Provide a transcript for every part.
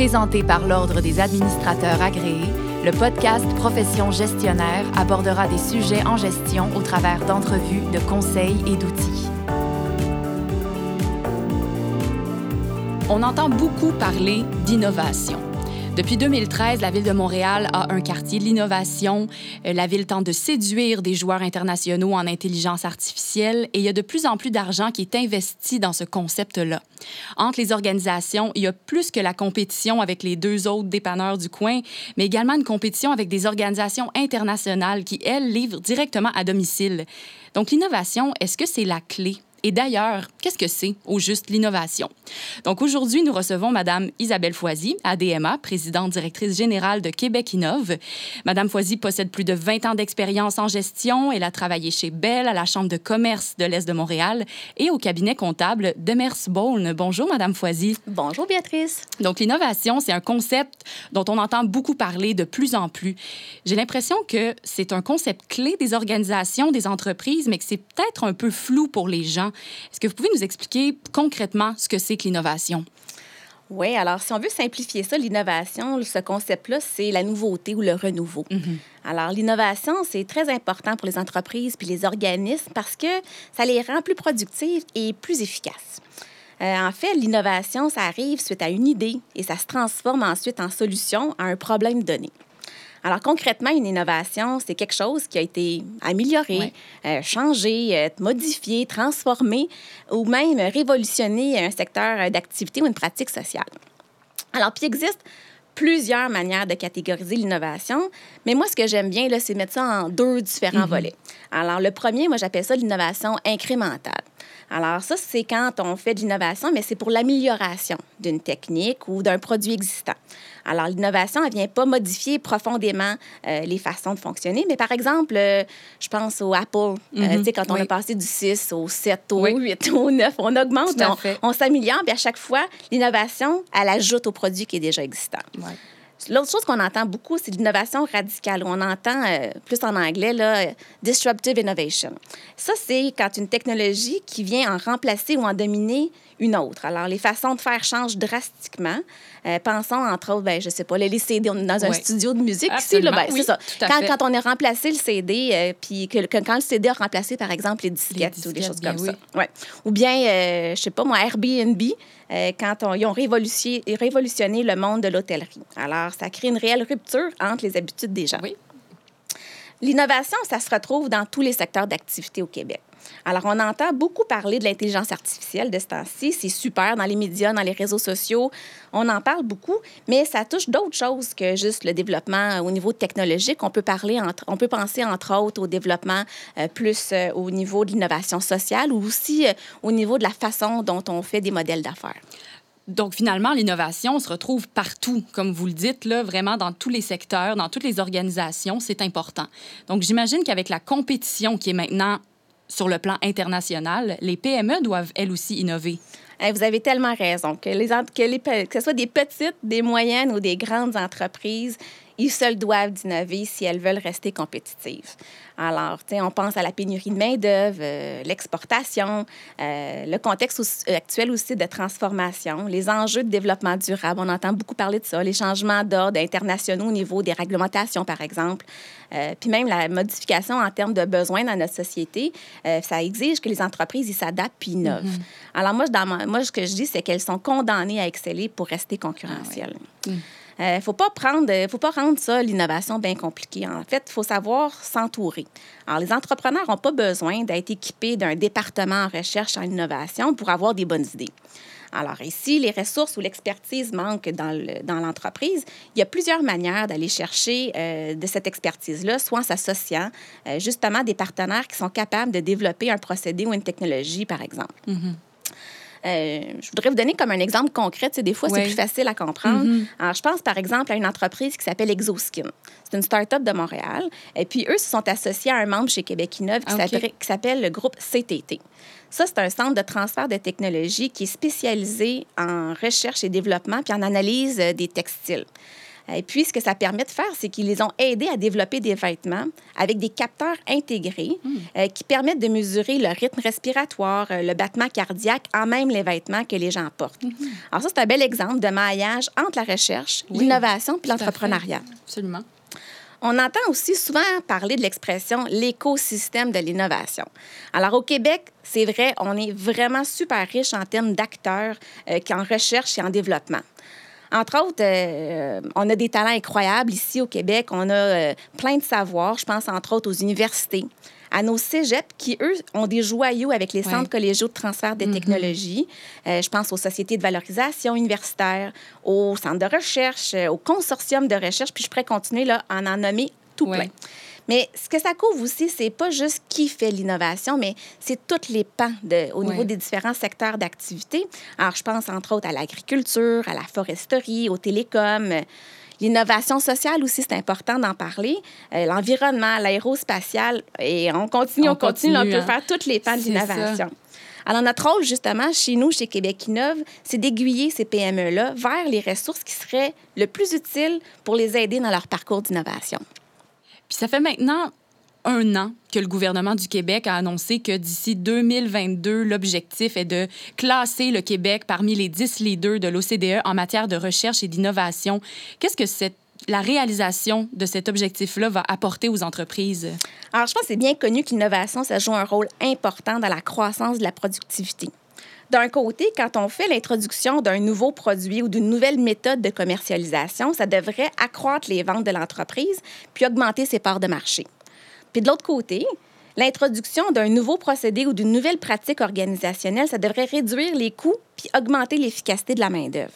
Présenté par l'Ordre des administrateurs agréés, le podcast Profession gestionnaire abordera des sujets en gestion au travers d'entrevues, de conseils et d'outils. On entend beaucoup parler d'innovation. Depuis 2013, la Ville de Montréal a un quartier de l'innovation. Euh, la Ville tente de séduire des joueurs internationaux en intelligence artificielle et il y a de plus en plus d'argent qui est investi dans ce concept-là. Entre les organisations, il y a plus que la compétition avec les deux autres dépanneurs du coin, mais également une compétition avec des organisations internationales qui, elles, livrent directement à domicile. Donc l'innovation, est-ce que c'est la clé? Et d'ailleurs, qu'est-ce que c'est au juste l'innovation? Donc aujourd'hui, nous recevons Madame Isabelle Foisy, ADMA, présidente directrice générale de Québec Innove. Madame Foisy possède plus de 20 ans d'expérience en gestion. Elle a travaillé chez Bell, à la Chambre de commerce de l'Est de Montréal et au cabinet comptable Demers Bourne. Bonjour, Madame Foisy. Bonjour, Béatrice. Donc l'innovation, c'est un concept dont on entend beaucoup parler de plus en plus. J'ai l'impression que c'est un concept clé des organisations, des entreprises, mais que c'est peut-être un peu flou pour les gens. Est-ce que vous pouvez nous expliquer concrètement ce que c'est que l'innovation? Oui, alors si on veut simplifier ça, l'innovation, ce concept-là, c'est la nouveauté ou le renouveau. Mm-hmm. Alors l'innovation, c'est très important pour les entreprises puis les organismes parce que ça les rend plus productifs et plus efficaces. Euh, en fait, l'innovation, ça arrive suite à une idée et ça se transforme ensuite en solution à un problème donné. Alors concrètement, une innovation, c'est quelque chose qui a été amélioré, euh, changé, euh, modifié, transformé ou même révolutionné un secteur d'activité ou une pratique sociale. Alors, puis il existe plusieurs manières de catégoriser l'innovation, mais moi, ce que j'aime bien, c'est mettre ça en deux différents volets. Alors, le premier, moi, j'appelle ça l'innovation incrémentale. Alors, ça, c'est quand on fait de l'innovation, mais c'est pour l'amélioration d'une technique ou d'un produit existant. Alors, l'innovation, elle ne vient pas modifier profondément euh, les façons de fonctionner, mais par exemple, euh, je pense au Apple. Euh, Mhm. tu sais, quand on Oui. a passé du 6 au 7, au Oui. 8, au 9, on augmente, on- on, s'améliore, puis à chaque fois, l'innovation, elle ajoute au produit qui est déjà existant. L'autre chose qu'on entend beaucoup, c'est l'innovation radicale. On entend, euh, plus en anglais, là, disruptive innovation. Ça, c'est quand une technologie qui vient en remplacer ou en dominer une autre. Alors, les façons de faire changent drastiquement. Euh, pensons, entre autres, ben, je sais pas, les CD, on est dans un studio de musique ici, là, Absolument, ben, oui, c'est ça. Quand, quand on a remplacé le CD, euh, puis que, que- quand le CD a remplacé, par exemple, les disquettes, ou des choses bien comme oui. ça. Ouais. Ou bien, euh, je sais pas, moi, Airbnb, euh, quand on- ils ont révolutionné, révolutionné le monde de l'hôtellerie. Alors, ça crée une réelle rupture entre les habitudes des gens. Oui. L'innovation, ça se retrouve dans tous les secteurs d'activité au Québec. Alors, on entend beaucoup parler de l'intelligence artificielle de ce temps-ci. C'est super dans les médias, dans les réseaux sociaux. On en parle beaucoup, mais ça touche d'autres choses que juste le développement euh, au niveau technologique. On peut, parler on peut penser, entre autres, au développement euh, plus euh, au niveau de l'innovation sociale ou aussi au niveau de la façon dont on fait des modèles d'affaires. Donc, finalement, l'innovation se retrouve partout, comme vous le dites, là, vraiment dans tous les secteurs, dans toutes les organisations, c'est important. Donc, j'imagine qu'avec la compétition qui est maintenant sur le plan international, les PME doivent elles aussi innover. Eh, Vous avez tellement raison. Que, les, que, les que ce soit des petites, des moyennes ou des grandes entreprises, ils se le doivent d'innover si elles veulent rester compétitives. Alors, tu sais, on pense à la pénurie de main-d'œuvre, euh, l'exportation, euh, le contexte aussi- actuel aussi de transformation, les enjeux de développement durable. On entend beaucoup parler de ça, les changements d'ordre internationaux au niveau des réglementations, par exemple. Euh, puis même la modification en termes de besoins dans notre société, euh, ça exige que les entreprises s'adaptent puis innovent. Alors moi, dans ma- moi, ce que je dis, c'est qu'elles sont condamnées à exceller pour rester concurrentielles. Il ne faut pas prendre, faut pas rendre ça l'innovation bien compliquée. En fait, il faut savoir s'entourer. Alors, les entrepreneurs n'ont pas besoin d'être équipés d'un département en recherche en innovation pour avoir des bonnes idées. Alors ici, les ressources ou l'expertise manquent dans le- dans l'entreprise. Il y a plusieurs manières d'aller chercher euh, de cette expertise-là, soit en s'associant euh, justement des partenaires qui sont capables de développer un procédé ou une technologie, par exemple. Euh, je voudrais vous donner comme un exemple concret. Des fois, Oui. c'est plus facile à comprendre. Alors, je pense, par exemple, à une entreprise qui s'appelle Exoskin. C'est une start-up de Montréal. Et puis, eux se sont associés à un membre chez Québec Innove qui Ah, s'appelle le groupe CTT. Ça, c'est un centre de transfert de technologie qui est spécialisé en recherche et développement puis en analyse euh, des textiles. Et puis, ce que ça permet de faire, c'est qu'ils les ont aidés à développer des vêtements avec des capteurs intégrés Hmm. euh, qui permettent de mesurer le rythme respiratoire, euh, le battement cardiaque en même les vêtements que les gens portent. Alors ça, c'est un bel exemple de maillage entre la recherche, Hmm. Oui, l'innovation puis l'entrepreneuriat. Absolument. On entend aussi souvent parler de l'expression l'écosystème de l'innovation. Alors au Québec, c'est vrai, on est vraiment super riche en termes d'acteurs euh, qui en recherche et en développement. Entre autres, euh, on a des talents incroyables ici au Québec. On a euh, plein de savoirs. Je pense entre autres aux universités, à nos cégeps qui, eux, ont des joyaux avec les Ouais. centres collégiaux de transfert des technologies. Euh, je pense aux sociétés de valorisation universitaire, aux centres de recherche, aux consortiums de recherche. Puis je pourrais continuer là, à en nommer tout Ouais. plein. Mais ce que ça couvre aussi, c'est pas juste qui fait l'innovation, mais c'est tous les pans de, au niveau des différents secteurs d'activité. Alors, je pense entre autres à l'agriculture, à la foresterie, aux télécoms. L'innovation sociale aussi, c'est important d'en parler. Euh, L'environnement, l'aérospatial, et on continue, on, On continue, on peut hein. faire toutes les pans de l'innovation. Alors, notre rôle, justement, chez nous, chez Québec Innove, c'est d'aiguiller ces PME-là vers les ressources qui seraient le plus utiles pour les aider dans leur parcours d'innovation. Puis ça fait maintenant un an que le gouvernement du Québec a annoncé que d'ici 2022, l'objectif est de classer le Québec parmi les 10 leaders de l'OCDE en matière de recherche et d'innovation. Qu'est-ce que cette, la réalisation de cet objectif-là va apporter aux entreprises? Alors, je pense que c'est bien connu que l'innovation, ça joue un rôle important dans la croissance de la productivité. D'un côté, quand on fait l'introduction d'un nouveau produit ou d'une nouvelle méthode de commercialisation, ça devrait accroître les ventes de l'entreprise puis augmenter ses parts de marché. Puis de l'autre côté, l'introduction d'un nouveau procédé ou d'une nouvelle pratique organisationnelle, ça devrait réduire les coûts puis augmenter l'efficacité de la main-d'œuvre.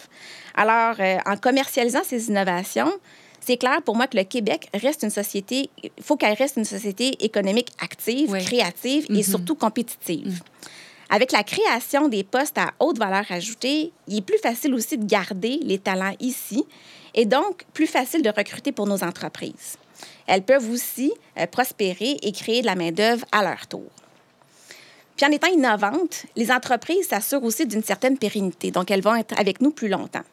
Alors, euh, en commercialisant ces innovations, c'est clair pour moi que le Québec reste une société, il faut qu'elle reste une société économique active, Oui. créative et surtout compétitive. Avec la création des postes à haute valeur ajoutée, il est plus facile aussi de garder les talents ici et donc plus facile de recruter pour nos entreprises. Elles peuvent aussi euh, prospérer et créer de la main-d'œuvre à leur tour. Puis en étant innovantes, les entreprises s'assurent aussi d'une certaine pérennité, donc elles vont être avec nous plus longtemps.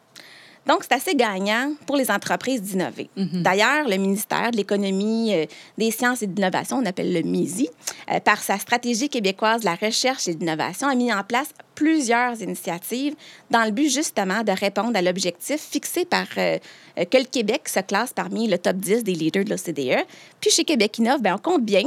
Donc, c'est assez gagnant pour les entreprises d'innover. D'ailleurs, le ministère de l'Économie, euh, des Sciences et de l'Innovation, on appelle le MISI, euh, par sa stratégie québécoise de la recherche et de l'innovation, a mis en place plusieurs initiatives dans le but justement de répondre à l'objectif fixé par euh, que le Québec se classe parmi le top 10 des leaders de l'OCDE. Puis chez Québec Innove, ben, on compte bien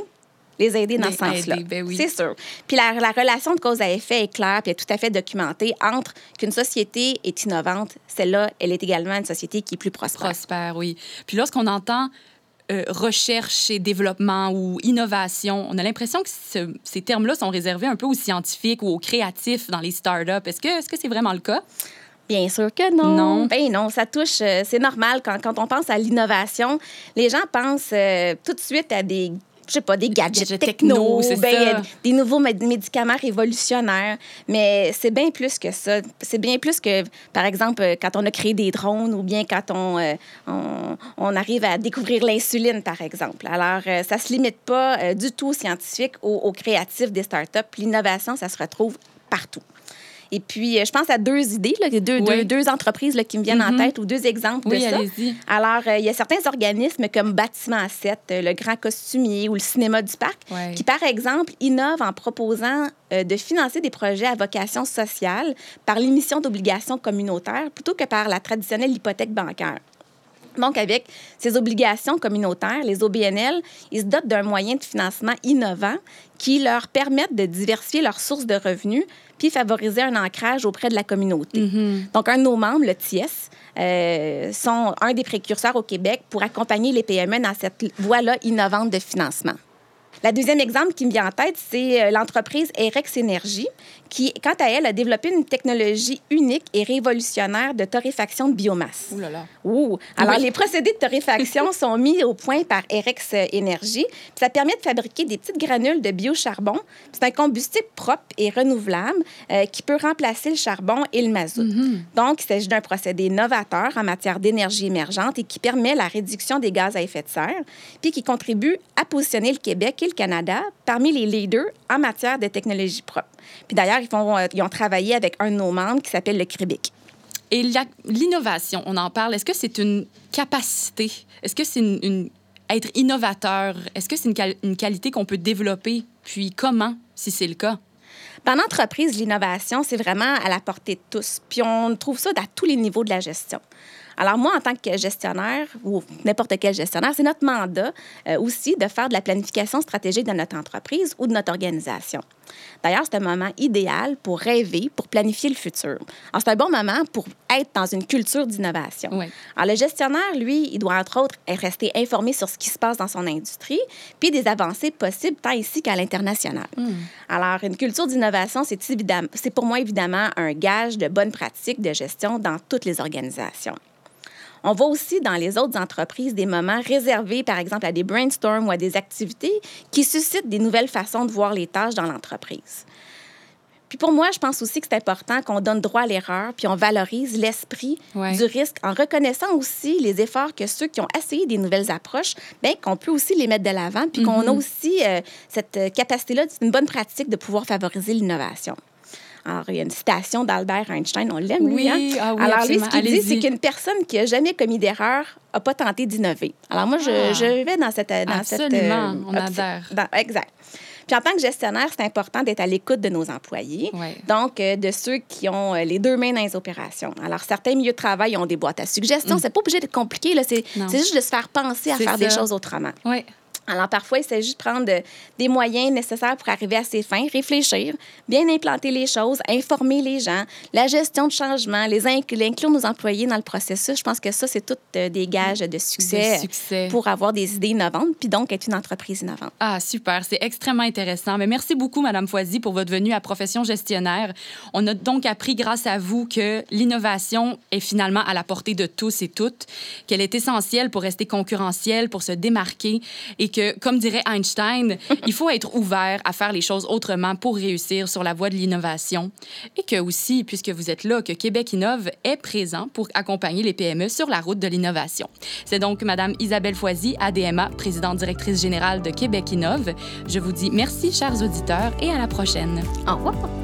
les aider dans Les ce sens-là. ben oui. C'est sûr. Puis la, la relation de cause à effet est claire puis est tout à fait documentée entre qu'une société est innovante, celle-là, elle est également une société qui est plus prospère. Prospère, oui. Puis lorsqu'on entend euh, recherche et développement ou innovation, on a l'impression que ce- ces termes-là sont réservés un peu aux scientifiques ou aux créatifs dans les startups. Est-ce que c'est vraiment le cas? Bien sûr que non. Non? Ben non, ça touche, euh, c'est normal quand, quand on pense à l'innovation, les gens pensent euh, tout de suite à des je sais pas, des gadgets, Gadgets techno, techno, ben, ça. des nouveaux mé- médicaments révolutionnaires. Mais c'est bien plus que ça. C'est bien plus que, par exemple, euh, quand on a créé des drones ou bien quand on, euh, on, on arrive à découvrir l'insuline, par exemple. Alors, euh, ça se limite pas euh, du tout aux scientifiques, aux, aux créatifs des startups. L'innovation, ça se retrouve partout. Et puis, euh, je pense à deux idées, là, deux, Oui. deux, deux entreprises là, qui me viennent en Mhm. tête ou deux exemples Oui, de ça. allez-y. Alors, euh, il y a certains organismes comme Bâtiment 7, euh, le Grand Costumier ou le Cinéma du Parc, qui, par exemple, innovent en proposant euh, de financer des projets à vocation sociale par l'émission d'obligations communautaires plutôt que par la traditionnelle hypothèque bancaire. Donc, avec ces obligations communautaires, les OBNL, ils se dotent d'un moyen de financement innovant qui leur permettent de diversifier leurs sources de revenus puis favoriser un ancrage auprès de la communauté. Mhm. Donc, un de nos membres, le TIES, euh, sont un des précurseurs au Québec pour accompagner les PME dans cette voie-là innovante de financement. La deuxième exemple qui me vient en tête, c'est euh, l'entreprise Erex Énergie, qui, quant à elle, a développé une technologie unique et révolutionnaire de torréfaction de biomasse. Ouh là là. Ouh. Alors, Oui. les procédés de torréfaction sont mis au point par Erex Énergie. Puis Ça permet de fabriquer des petites granules de biocharbon. C'est un combustible propre et renouvelable euh, qui peut remplacer le charbon et le mazout. Donc, il s'agit d'un procédé novateur en matière d'énergie émergente et qui permet la réduction des gaz à effet de serre, puis qui contribue à positionner le Québec et le Canada parmi les leaders en matière de technologie propre. Puis d'ailleurs, ils, font, euh, ils ont travaillé avec un de nos membres qui s'appelle le CRIBIC. Et l'innovation, on en parle. Est-ce que c'est une capacité? Est-ce que c'est une, être innovateur? Est-ce que c'est une, une qualité qu'on peut développer? Puis comment, si c'est le cas? En entreprise, l'innovation, c'est vraiment à la portée de tous. Puis on trouve ça à tous les niveaux de la gestion. Alors moi, en tant que gestionnaire, ou n'importe quel gestionnaire, c'est notre mandat euh, aussi de faire de la planification stratégique de notre entreprise ou de notre organisation. D'ailleurs, c'est un moment idéal pour rêver, pour planifier le futur. Alors, c'est un bon moment pour être dans une culture d'innovation. Alors, le gestionnaire, lui, il doit, entre autres, rester informé sur ce qui se passe dans son industrie, puis des avancées possibles tant ici qu'à l'international. Hmm. Alors, une culture d'innovation, c'est, c'est pour moi, évidemment, un gage de bonne pratique de gestion dans toutes les organisations. On voit aussi dans les autres entreprises des moments réservés, par exemple, à des brainstorms ou à des activités qui suscitent des nouvelles façons de voir les tâches dans l'entreprise. Puis pour moi, je pense aussi que c'est important qu'on donne droit à l'erreur, puis on valorise l'esprit du risque en reconnaissant aussi les efforts que ceux qui ont essayé des nouvelles approches, bien qu'on peut aussi les mettre de l'avant, puis qu'on a mm-hmm. aussi euh, cette capacité-là, c'est une bonne pratique de pouvoir favoriser l'innovation. Alors, il y a une citation d'Albert Einstein, on l'aime, lui. Hein? Ah oui, Alors, lui, ce qu'il dit, c'est qu'une personne qui n'a jamais commis d'erreur n'a pas tenté d'innover. Alors, moi, je, ah. je, vais dans cette. Dans Absolument, cette, euh, on adhère. exact. Puis en tant que gestionnaire, c'est important d'être à l'écoute de nos employés, donc euh, de ceux qui ont euh, les deux mains dans les opérations. Alors, certains milieux de travail ont des boîtes à suggestions. Ce mm. C'est pas obligé d'être compliqué, c'est juste de se faire penser à faire des choses autrement. Oui. Alors, parfois, il s'agit de prendre des moyens nécessaires pour arriver à ses fins, réfléchir, bien implanter les choses, informer les gens, la gestion de changement, les inclure nos employés dans le processus. Je pense que ça, c'est tout euh, des gages de succès, pour avoir des idées innovantes, puis donc être une entreprise innovante. Ah, super. C'est extrêmement intéressant. Mais merci beaucoup, Madame Foisy, pour votre venue à Profession gestionnaire. On a donc appris grâce à vous que l'innovation est finalement à la portée de tous et toutes, qu'elle est essentielle pour rester concurrentielle, pour se démarquer et que, comme dirait Einstein, il faut être ouvert à faire les choses autrement pour réussir sur la voie de l'innovation. Et que aussi, puisque vous êtes là, que Québec Innove est présent pour accompagner les PME sur la route de l'innovation. C'est donc Madame Isabelle Foisy, ADMA, présidente directrice générale de Québec Innove. Je vous dis merci, chers auditeurs, et à la prochaine. Au revoir.